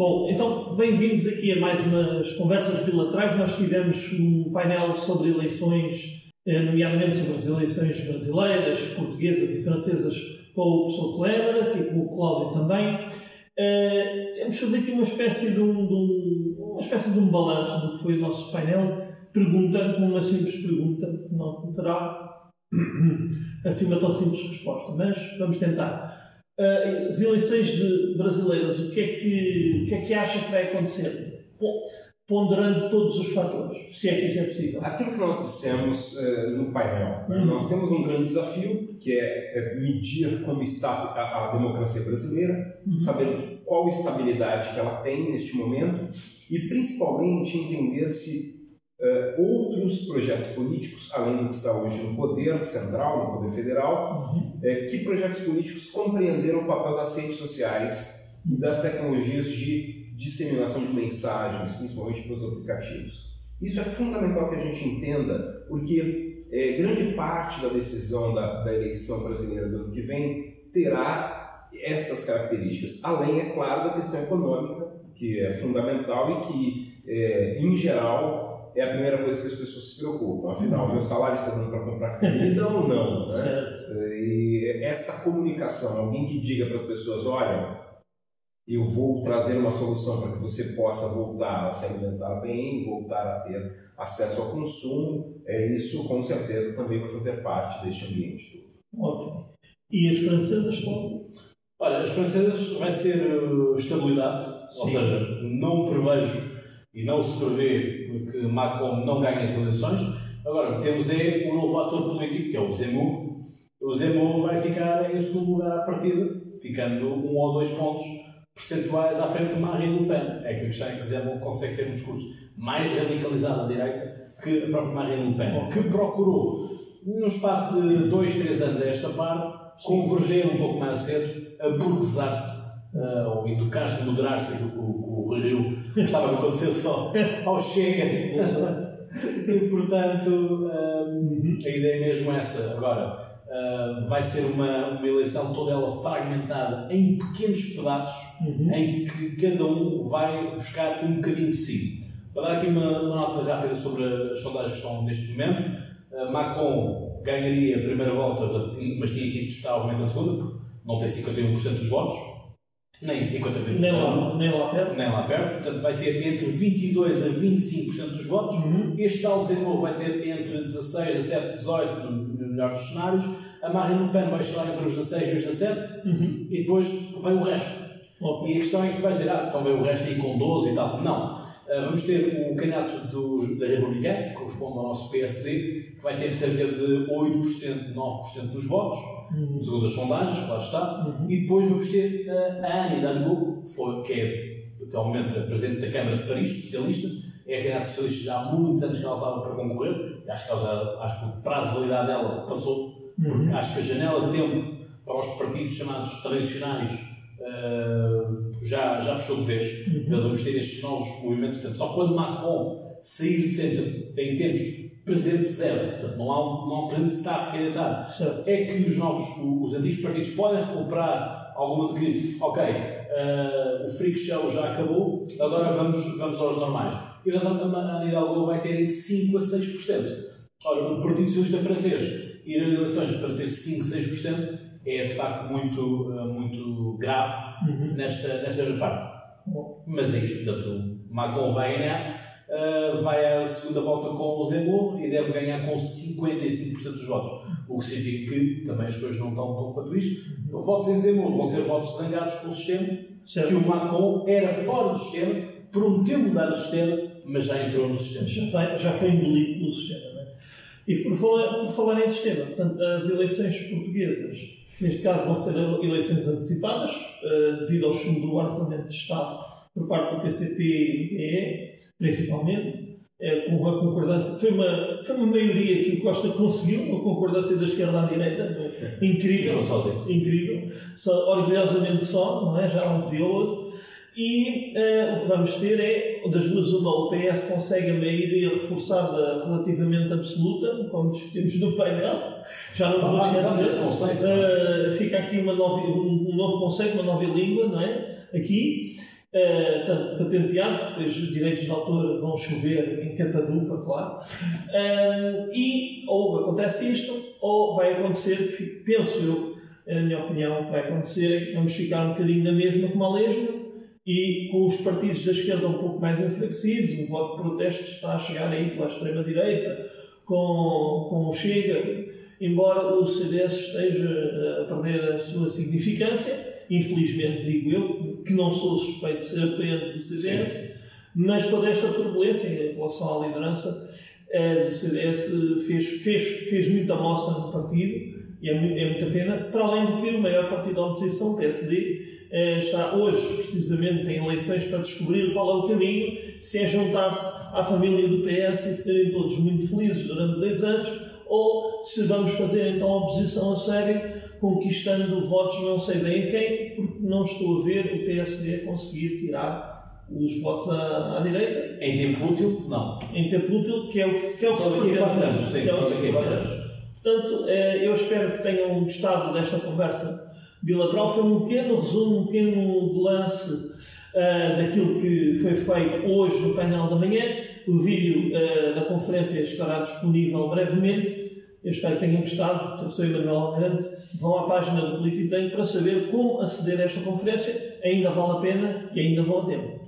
Bom, então, bem-vindos aqui a mais umas conversas bilaterais. Nós tivemos um painel sobre eleições, eh, nomeadamente sobre as eleições brasileiras, portuguesas e francesas, com o professor Kleber, aqui com o Cláudio também. Uh, vamos fazer aqui uma espécie de um, de um, uma espécie de um balanço do que foi o nosso painel, perguntando com uma simples pergunta, que não terá uma tão simples resposta, mas vamos tentar. Uh, as eleições brasileiras, o que, é que, o que é que acha que vai acontecer? Bom, ponderando todos os fatores, se é que isso é possível. Aquilo que nós dissemos uh, no painel, uhum. nós temos um grande desafio, que é, é medir como está a, a democracia brasileira, uhum. saber qual estabilidade que ela tem neste momento e principalmente entender se Uh, outros projetos políticos, além do que está hoje no poder central, no poder federal, uhum. uh, que projetos políticos compreenderam o papel das redes sociais e das tecnologias de disseminação de mensagens, principalmente pelos aplicativos. Isso é fundamental que a gente entenda, porque é, grande parte da decisão da, da eleição brasileira do ano que vem terá estas características, além, é claro, da questão econômica, que é fundamental e que, é, em geral, é a primeira coisa que as pessoas se preocupam. Afinal, meu salário está dando para comprar comida ou não? Né? Certo. E esta comunicação, alguém que diga para as pessoas: olha, eu vou trazer uma solução para que você possa voltar a se alimentar bem, voltar a ter acesso ao consumo, é isso com certeza também vai fazer parte deste ambiente todo. Ótimo. E as francesas como? Olha, as francesas vai ser uh, estabilidade, Sim. ou seja, não prevejo e não se prevê que Macron não ganhe as eleições. Agora, temos é um novo ator político, que é o Zemmour. O Zemmour vai ficar em segundo lugar à partida, ficando um ou dois pontos percentuais à frente de Marine Le Pen. É que a questão é que Zemmour consegue ter um discurso mais radicalizado à direita que a própria Marine Le Pen, que procurou, no espaço de dois, três anos a esta parte, converger um pouco mais cedo, a burguesar-se uh, ou educar-se, moderar-se, o, o Rio estava a acontecer só ao Chega. e portanto, um, a ideia é mesmo essa. Agora, uh, vai ser uma, uma eleição toda ela fragmentada em pequenos pedaços uhum. em que cada um vai buscar um bocadinho de si. Para dar aqui uma, uma nota rápida sobre as sondagens que estão neste momento, uh, Macron ganharia a primeira volta, mas tinha que estar obviamente a segunda, porque não tem 51% dos votos nem 50 nem lá, nem lá perto. Nem lá perto, portanto vai ter entre 22 a 25% dos votos. Uhum. Este tal Zemmour vai ter entre 16, 17, 18 no, melhor dos cenários. A Marine Le Pen vai chegar entre os 16 e os 17 uhum. e depois vem o resto. Okay. E a questão é que tu vais dizer, ah, então vem o resto aí com 12 e tal. Não. Uh, vamos ter o candidato do, da Republicana, que corresponde ao nosso PSD, que vai ter cerca de 8%, 9% dos votos, uhum. segundo as sondagens, claro está. Uhum. E depois vamos ter uh, a Anne Hidalgo, que é atualmente a Presidente da Câmara de Paris, socialista, é a candidata socialista já há muitos anos que ela estava para concorrer, acho que, já, acho que o prazo de validade dela passou, uhum. acho que a janela de tempo para os partidos chamados tradicionais uh, já, já fechou de vez. Uhum. Vamos ter estes novos movimentos. Portanto, só quando Macron sair de centro, em termos presente zero, portanto, não há um, não há um presente que é é que os novos, os antigos partidos podem recuperar alguma de que, ok, uh, o freak show já acabou, agora vamos, vamos aos normais. E portanto, a Ana Hidalgo vai ter entre 5% a 6%. Ora, o Partido Socialista francês ir a eleições para ter 5, 6%, é de facto muito, eh, muito grave uhum. nesta, nesta parte. Mas é isto, portanto, Macron vai ganhar, uh, vai à segunda volta com o Zemmour e deve ganhar com 55% dos votos. O que significa que também as coisas não estão tão quanto isto. Uhum. Votos em Zemmour vão ser votos zangados com o sistema, certo. que o Macron era fora do sistema, prometeu mudar o sistema, mas já entrou no sistema. Já, está, já foi engolido pelo sistema. Não é? E por falar, por falar em sistema, portanto, as eleições portuguesas Neste caso vão ser eleições antecipadas, uh, devido ao chumbo do orçamento de Estado por parte do PCP e PE, principalmente, é, com a concordância. Foi uma, foi uma maioria que o Costa conseguiu, uma concordância da esquerda à direita, incrível. Incrível. Só, orgulhosamente só, não é? Já não dizia outro. E uh, o que vamos ter é, das duas, uma, o PS consegue a maioria reforçada relativamente absoluta, como discutimos no painel. Já não vou dizer. Conceito, uh, fica aqui uma nova, um, um, novo conceito, uma nova língua, não é? Aqui. Uh, portanto, patenteado, depois os direitos de autor vão chover em catadupa, claro. Um, e ou acontece isto, ou vai acontecer, penso eu, na minha opinião, que vai acontecer, vamos ficar um bocadinho na mesma como a lesma, e com os partidos da esquerda um pouco mais enfraquecidos, o voto de protesto está a chegar aí pela extrema-direita, com, com o Chega, embora o CDS esteja a perder a sua significância, infelizmente digo eu, que não sou suspeito de ser apoiante do CDS, Sim. mas toda esta turbulência em relação à liderança eh, do CDS fez, fez, fez muita moça no partido, e é, é muita pena, para além de que o maior partido da oposição, o PSD, está hoje, precisamente, em eleições para descobrir qual é o caminho, se é juntar-se à família do PS e serem todos muito felizes durante dois anos, ou se vamos fazer então a oposição a sério, conquistando votos não sei bem a quem, porque não estou a ver o PSD conseguir tirar os votos à, à direita. Em tempo útil, não. Em tempo útil, que é o que é o Só daqui a 4 anos, sim, é só daqui a 4 anos. Portanto, eh, eu espero que tenham gostado desta conversa bilateral. Foi um pequeno resumo, um pequeno lance uh, daquilo que foi feito hoje no painel da manhã. O vídeo uh, da conferência estará disponível brevemente. Eu espero que tenham gostado. Eu sou Emanuel Almirante. Vão à página do Político para saber como aceder a esta conferência. Ainda vale a pena e ainda vale a tempo.